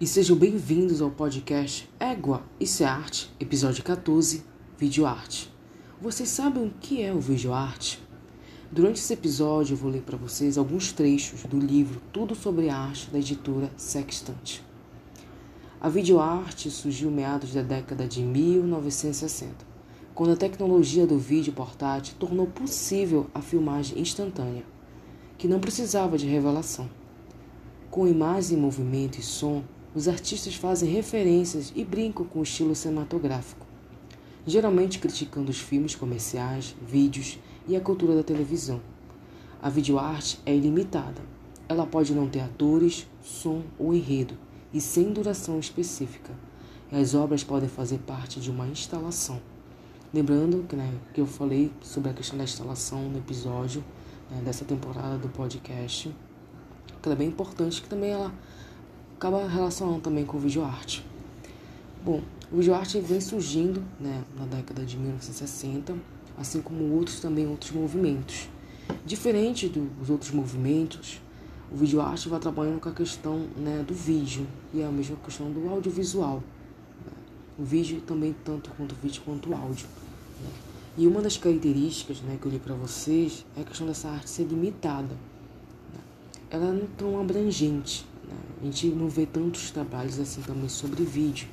e sejam bem-vindos ao podcast Égua, Isso é Arte, episódio 14, Vídeo Arte. Vocês sabem o que é o vídeo arte? Durante esse episódio eu vou ler para vocês alguns trechos do livro Tudo sobre Arte da editora Sextante. A videoarte surgiu meados da década de 1960, quando a tecnologia do vídeo portátil tornou possível a filmagem instantânea, que não precisava de revelação. Com imagem, movimento e som, os artistas fazem referências e brincam com o estilo cinematográfico, geralmente criticando os filmes comerciais, vídeos e a cultura da televisão. A videoarte é ilimitada. Ela pode não ter atores, som ou enredo, e sem duração específica. E as obras podem fazer parte de uma instalação. Lembrando que, né, que eu falei sobre a questão da instalação no episódio né, dessa temporada do podcast, que ela é bem importante, que também ela acaba relacionando também com o videoarte. Bom, o videoarte vem surgindo né, na década de 1960, assim como outros também outros movimentos. Diferente dos outros movimentos, o videoarte vai trabalhando com a questão né, do vídeo e a mesma questão do audiovisual. O vídeo também tanto quanto o vídeo quanto o áudio. Né? E uma das características né, que eu li para vocês é a questão dessa arte ser limitada. Né? Ela não é tão abrangente. A gente não vê tantos trabalhos assim também sobre vídeo.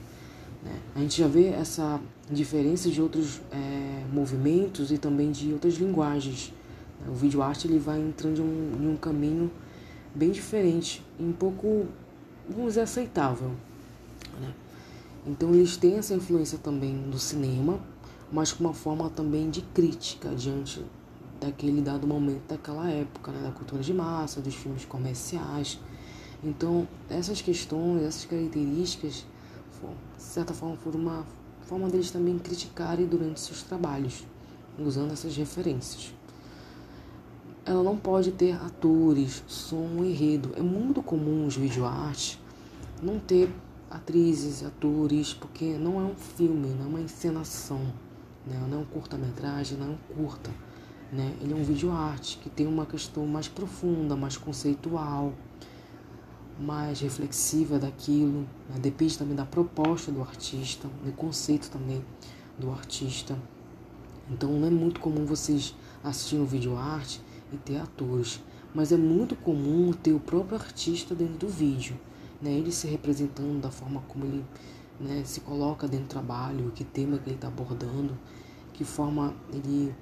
Né? A gente já vê essa diferença de outros é, movimentos e também de outras linguagens. Né? O vídeo arte ele vai entrando em um, em um caminho bem diferente um pouco, vamos dizer, aceitável. Né? Então eles têm essa influência também do cinema, mas com uma forma também de crítica diante daquele dado momento daquela época, né? da cultura de massa, dos filmes comerciais. Então, essas questões, essas características, de certa forma, foram uma forma deles também criticarem durante seus trabalhos, usando essas referências. Ela não pode ter atores, som, enredo. É muito comum os videoartes não ter atrizes, atores, porque não é um filme, não é uma encenação, né? não é um curta-metragem, não é um curta. Né? Ele é um videoarte que tem uma questão mais profunda, mais conceitual mais reflexiva daquilo, né? depende também da proposta do artista, do conceito também do artista. Então não é muito comum vocês assistirem um vídeo arte e ter atores, mas é muito comum ter o próprio artista dentro do vídeo, né? ele se representando da forma como ele né, se coloca dentro do trabalho, que tema que ele está abordando, que forma ele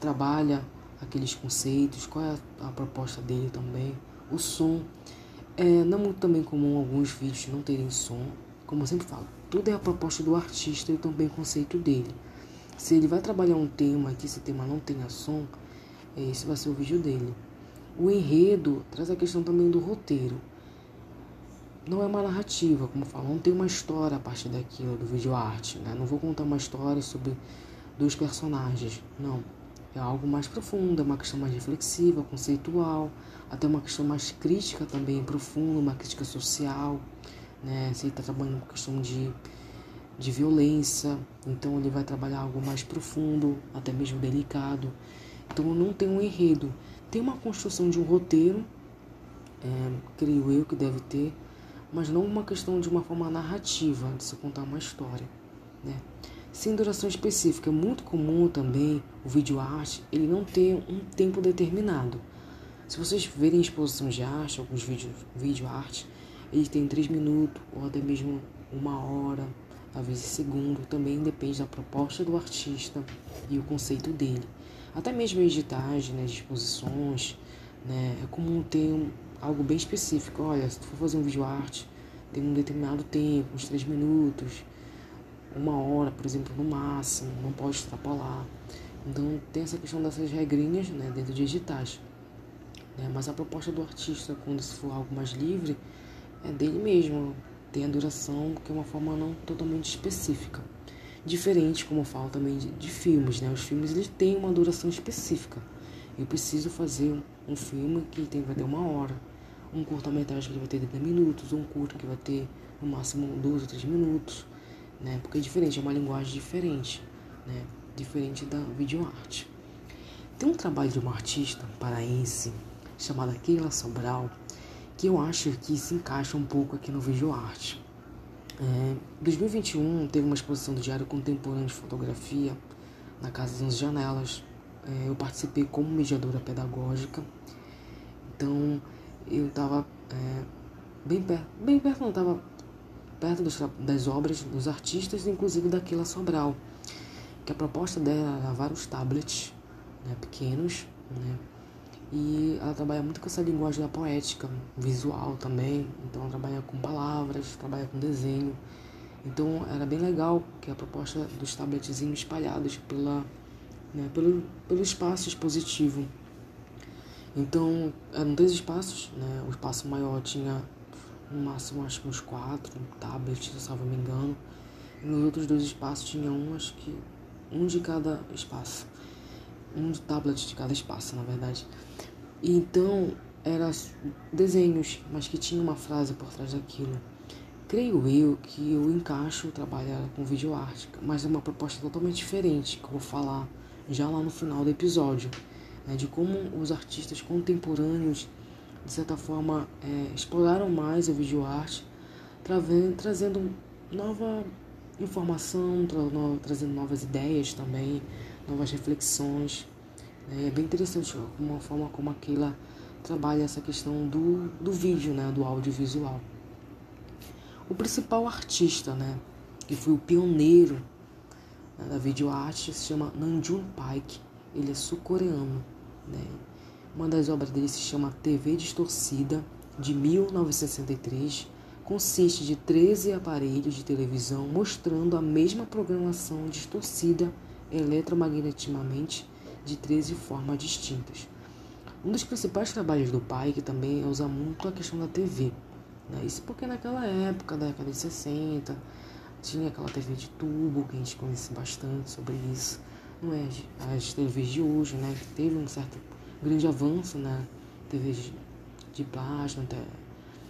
trabalha aqueles conceitos, qual é a, proposta dele também, o som. É não muito também comum alguns vídeos não terem som, como eu sempre falo, tudo é a proposta do artista e também o conceito dele. Se ele vai trabalhar um tema que esse tema não tenha som, esse vai ser o vídeo dele. O enredo traz a questão também do roteiro. Não é uma narrativa, como eu falo, não tem uma história a partir daquilo, do vídeo arte. Né? Não vou contar uma história sobre dois personagens, não. É algo mais profundo, é uma questão mais reflexiva, conceitual, até uma questão mais crítica também, profunda, uma crítica social, né? Se ele está trabalhando com questão de, de violência, então ele vai trabalhar algo mais profundo, até mesmo delicado. Então não tem um enredo, tem uma construção de um roteiro, é, creio eu que deve ter, mas não uma questão de uma forma narrativa, de se contar uma história, né? Sem duração específica. É muito comum também o vídeo arte ele não ter um tempo determinado. Se vocês verem exposições de arte, alguns vídeos vídeo arte, ele tem três minutos ou até mesmo uma hora, às vezes segundo, também depende da proposta do artista e o conceito dele. Até mesmo editais, né, de exposições, né, é comum ter um, algo bem específico. Olha, se tu for fazer um vídeo arte, tem um determinado tempo, uns três minutos, uma hora, por exemplo, no máximo, não pode extrapolar. Então tem essa questão dessas regrinhas né, dentro de editais. Né? Mas a proposta do artista, quando se for algo mais livre, é dele mesmo. Tem a duração, que é uma forma não totalmente específica. Diferente, como eu falo também, de, de filmes. Né? Os filmes eles têm uma duração específica. Eu preciso fazer um, um filme que tem, vai ter uma hora. Um curta-metragem que vai ter 30 minutos. Um curto que vai ter no máximo 12 ou 3 minutos né? Porque é diferente, é uma linguagem diferente, né? Diferente da videoarte. Tem um trabalho de uma artista paraense chamada Keila Sobral que eu acho que se encaixa um pouco aqui no vídeo arte. É, 2021 teve uma exposição do Diário Contemporâneo de Fotografia na Casa das Janelas. É, eu participei como mediadora pedagógica, então eu estava é, bem perto, bem perto não, estava perto dos, das obras dos artistas, inclusive daquela Sobral, que a proposta dela era vários tablets né, pequenos, né, e ela trabalha muito com essa linguagem da poética, visual também. Então ela trabalha com palavras, trabalha com desenho. Então era bem legal que a proposta dos tabletzinhos espalhados pela, né, pelo, pelo espaço expositivo. Então eram dois espaços, né? O espaço maior tinha no máximo acho que uns quatro tablets, se não me engano. E nos outros dois espaços tinha um, acho que um de cada espaço um tablet de cada espaço, na verdade. Então, eram desenhos, mas que tinha uma frase por trás daquilo. Creio eu que eu encaixo trabalhar com vídeo arte, mas é uma proposta totalmente diferente, que eu vou falar já lá no final do episódio, né, de como os artistas contemporâneos, de certa forma, é, exploraram mais a vídeo arte, trazendo nova informação, tra trazendo novas ideias também, novas reflexões. É bem interessante uma forma como aquela trabalha essa questão do, do vídeo, né, do audiovisual. O principal artista, né, que foi o pioneiro né, da videoarte, se chama Namjoon Paik. Ele é sul-coreano. Né? Uma das obras dele se chama TV Distorcida, de 1963. Consiste de 13 aparelhos de televisão mostrando a mesma programação distorcida eletromagneticamente de 13 formas distintas. Um dos principais trabalhos do pai, que também usa muito a questão da TV. Né? Isso porque naquela época, da década de 60, tinha aquela TV de tubo, que a gente conhece bastante sobre isso. Não é as TVs de hoje, né? Que teve um certo grande avanço na né? TV de plasma, até.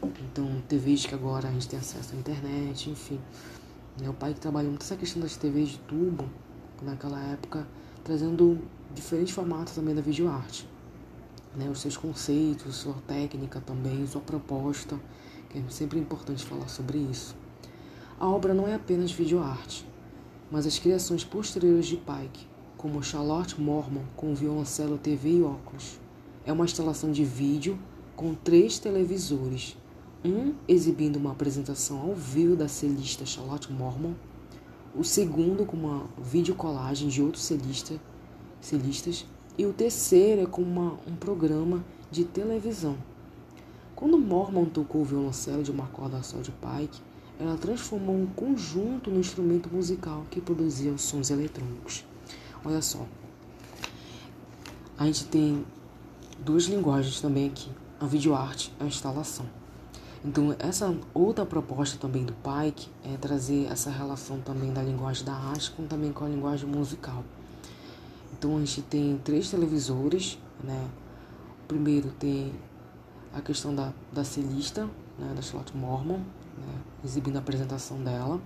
então TVs que agora a gente tem acesso à internet, enfim. Né? O pai trabalhou muito essa questão das TVs de tubo, naquela época, trazendo diferentes formatos também da videoarte. Né, os seus conceitos, sua técnica também, sua proposta, que é sempre importante falar sobre isso. A obra não é apenas videoarte, mas as criações posteriores de Pike, como Charlotte Mormon com violoncelo, TV e óculos. É uma instalação de vídeo com três televisores, um exibindo uma apresentação ao vivo da celista Charlotte Mormon o segundo com uma videocolagem de outros celistas, celistas e o terceiro é com uma, um programa de televisão. Quando Mormon tocou o violoncelo de uma corda só de Pike, ela transformou um conjunto no instrumento musical que produzia os sons eletrônicos. Olha só, a gente tem duas linguagens também aqui, a videoarte e a instalação. Então, essa outra proposta também do Pike é trazer essa relação também da linguagem da arte com também com a linguagem musical. Então, a gente tem três televisores, né? O primeiro tem a questão da, da celista, né, da Charlotte Mormon, né, exibindo a apresentação dela.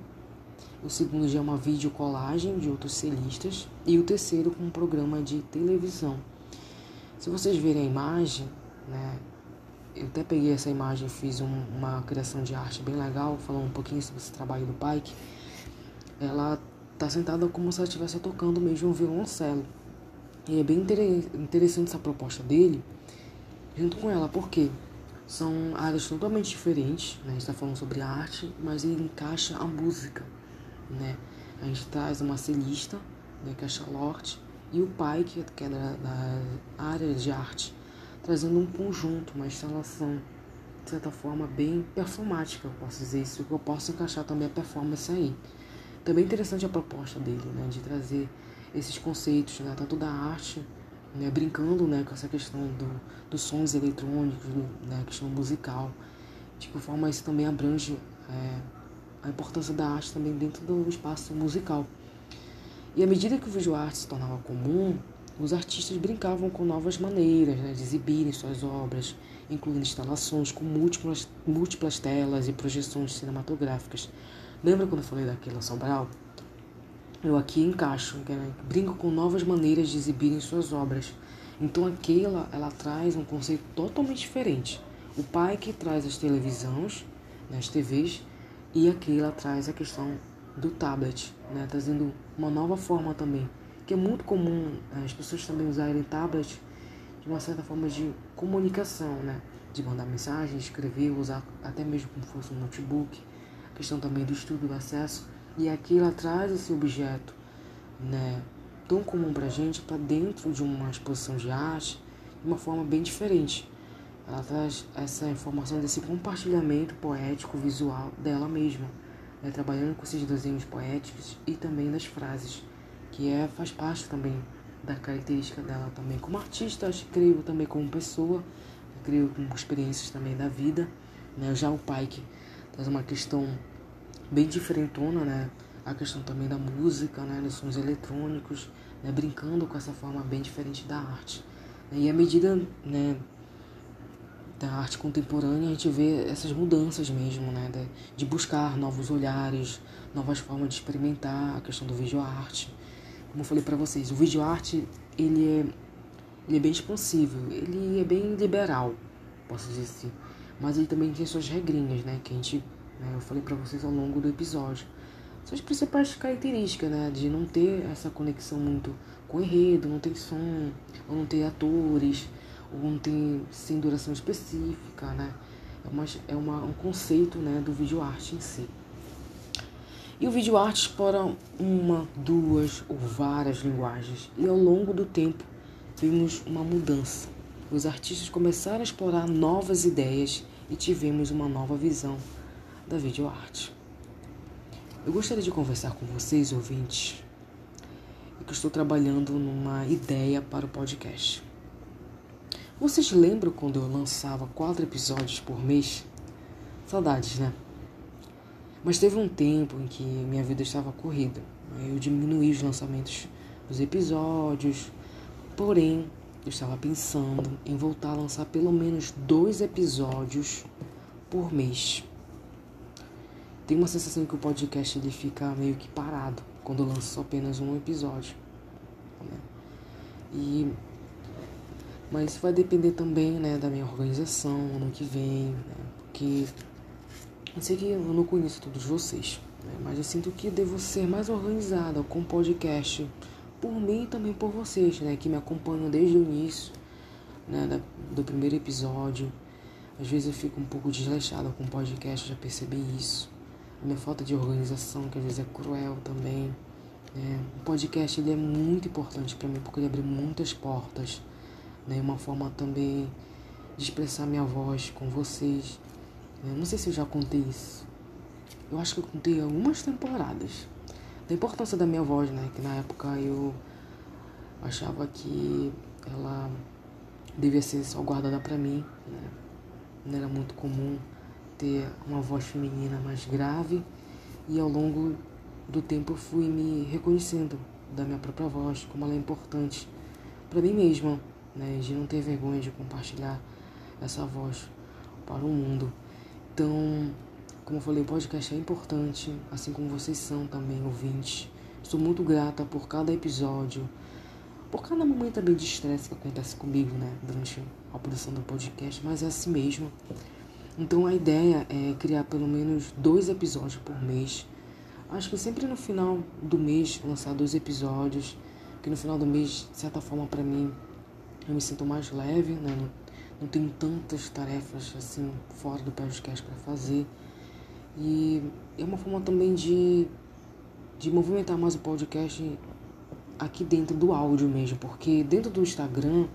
O segundo já é uma videocolagem de outros celistas. E o terceiro com um programa de televisão. Se vocês verem a imagem, né, eu até peguei essa imagem, fiz um, uma criação de arte bem legal, falando um pouquinho sobre esse trabalho do Pike. Ela tá sentada como se ela estivesse tocando mesmo um violoncelo. E é bem interessante essa proposta dele, junto com ela, porque são áreas totalmente diferentes, né? A gente está falando sobre arte, mas ele encaixa a música, né? A gente traz uma celista, né, que é a Charlotte, e o pai, que é da, da área de arte trazendo um conjunto, uma instalação, de certa forma, bem performática, eu posso dizer isso, que eu posso encaixar também a performance aí. Também interessante a proposta dele, né, de trazer esses conceitos, né, tanto da arte, né, brincando né, com essa questão do, dos sons eletrônicos, né, questão musical, de que forma isso também abrange é, a importância da arte também dentro do espaço musical. E à medida que o vídeo arte se tornava comum, os artistas brincavam com novas maneiras né, de exibirem suas obras, incluindo instalações com múltiplas, múltiplas telas e projeções cinematográficas. Lembra quando eu falei daquela Sobral? Eu aqui encaixo, né, brinco com novas maneiras de exibirem suas obras. Então aquela, ela traz um conceito totalmente diferente. O pai que traz as televisões, né, as TVs, e a Keila traz a questão do tablet, né, trazendo uma nova forma também, que é muito comum né, as pessoas também usarem tablet de uma certa forma de comunicação, né, de mandar mensagem, escrever, usar até mesmo como fosse um notebook, a questão também do estudo, do acesso, e aqui ela traz esse objeto, né, tão comum para gente para dentro de uma exposição de arte de uma forma bem diferente. Ela traz essa informação desse compartilhamento poético visual dela mesma, né, trabalhando com esses desenhos poéticos e também das frases, que é faz parte também da característica dela também como artista, acho, creio também como pessoa, creio com experiências também da vida. Né? Já o pai que traz uma questão bem diferentona, né? A questão também da música, né? Dos sons eletrônicos, né? Brincando com essa forma bem diferente da arte. E à medida, né? Da arte contemporânea, a gente vê essas mudanças mesmo, né? De, buscar novos olhares, novas formas de experimentar a questão do vídeo arte. Como eu falei para vocês, o vídeo arte, ele é, ele é bem expansivo, ele é bem liberal, posso dizer assim. Mas ele também tem suas regrinhas, né? Que a gente né? Eu falei para vocês ao longo do episódio. São as principais características, né? De não ter essa conexão muito com o enredo, não ter som, ou não ter atores, não ter sem duração específica, né? É, uma, é uma, um conceito né, do vídeo arte em si. E o vídeo arte explora uma, duas ou várias linguagens. E ao longo do tempo vimos uma mudança. Os artistas começaram a explorar novas ideias e tivemos uma nova visão da videoarte. Eu gostaria de conversar com vocês, ouvintes, que estou trabalhando numa ideia para o podcast. Vocês lembram quando eu lançava quatro episódios por mês? Saudades, né? Mas teve um tempo em que minha vida estava corrida. Eu diminuí os lançamentos dos episódios, porém eu estava pensando em voltar a lançar pelo menos dois episódios por mês tem uma sensação que o podcast ele fica meio que parado quando eu lanço apenas um episódio. Né? E mas vai depender também, né, da minha organização ano que vem, né? porque eu sei que eu não conheço todos vocês, né? mas eu sinto que devo ser mais organizada com o podcast por mim e também por vocês, né, que me acompanham desde o início, né, do primeiro episódio. Às vezes eu fico um pouco desleixada com o podcast, já percebi isso a minha falta de organização, que às vezes é cruel também. Né? O podcast ele é muito importante para mim porque ele abre muitas portas. Né? Uma forma também de expressar minha voz com vocês. Né? Não sei se eu já contei isso. Eu acho que eu contei algumas temporadas. Da importância da minha voz, né? Que na época eu achava que ela devia ser só guardada para mim. Né? Não era muito comum ter uma voz feminina mais grave e ao longo do tempo eu fui me reconhecendo da minha própria voz, como ela é importante para mim mesma, né, de não ter vergonha de compartilhar essa voz para o mundo. Então, como eu falei, o podcast é importante, assim como vocês são também ouvintes. Estou muito grata por cada episódio, por cada momento também de estresse que acontece comigo, né, durante a produção do podcast, mas é assim mesmo. Então a ideia é criar pelo menos dois episódios por mês. Acho que sempre no final do mês lançar dois episódios, que no final do mês, de certa forma, para mim, eu me sinto mais leve, né? Não, não tenho tantas tarefas assim fora do podcast para fazer. E é uma forma também de, de movimentar mais o podcast aqui dentro do áudio mesmo, porque dentro do Instagram,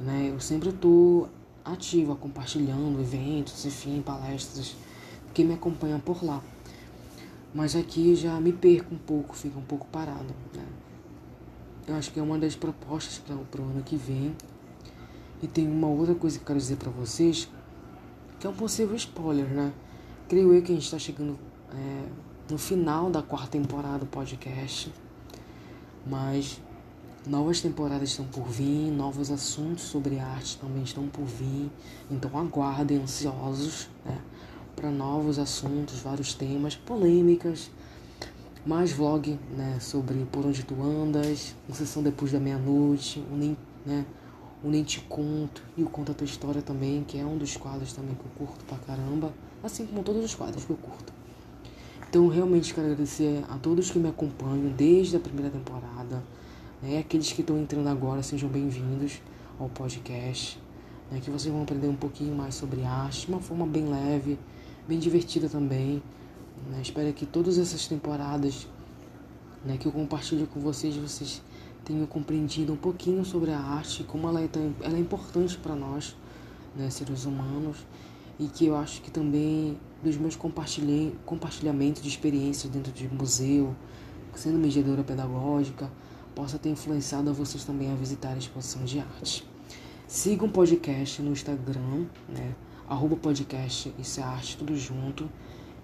né, eu sempre tô ativa, compartilhando eventos, enfim, palestras, que me acompanha por lá. Mas aqui já me perco um pouco, fica um pouco parado. Né? Eu acho que é uma das propostas para o ano que vem. E tem uma outra coisa que eu quero dizer para vocês, que é um possível spoiler, né? Creio eu que a gente está chegando é, no final da quarta temporada do podcast. Mas Novas temporadas estão por vir, novos assuntos sobre arte também estão por vir. Então aguardem ansiosos né, para novos assuntos, vários temas, polêmicas, mais vlog né, sobre por onde tu andas, uma sessão depois da meia-noite, um, né, o Nem Te Conto e o Conta a Tua História também, que é um dos quadros também que eu curto pra caramba, assim como todos os quadros que eu curto. Então, realmente quero agradecer a todos que me acompanham desde a primeira temporada. Né? Aqueles que estão entrando agora, sejam bem-vindos ao podcast. Né? Que vocês vão aprender um pouquinho mais sobre arte, de uma forma bem leve, bem divertida também. Né? Espero que todas essas temporadas né, que eu compartilho com vocês, vocês tenham compreendido um pouquinho sobre a arte, como ela é, tão, ela é importante para nós, né, seres humanos, e que eu acho que também dos meus compartilhamentos de experiências dentro de museu, sendo mediadora pedagógica, possa ter influenciado a vocês também a visitar a exposição de arte. Sigam o podcast no Instagram, né? Arroba podcast, isso é arte, tudo junto.